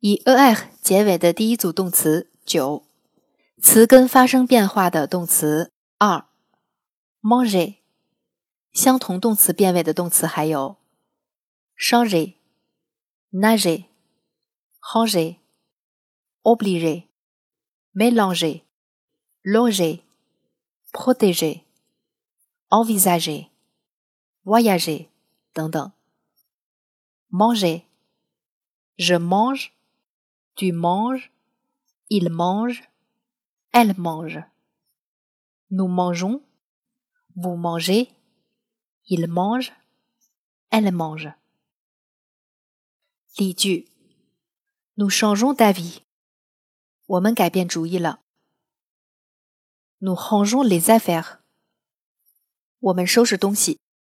以 er 结尾的第一组动词九，词根发生变化的动词二 m a n g e。相同动词变位的动词还有 changer、nager、ranger、oublier、mélanger、loger、protéger、envisager、voyager 等等。m a n g e。Je mange, tu manges, il mange, elle mange. Nous mangeons, vous mangez, il mange, elle mange. Nous changeons d'avis. Nous rangeons les affaires. 我们收拾东西。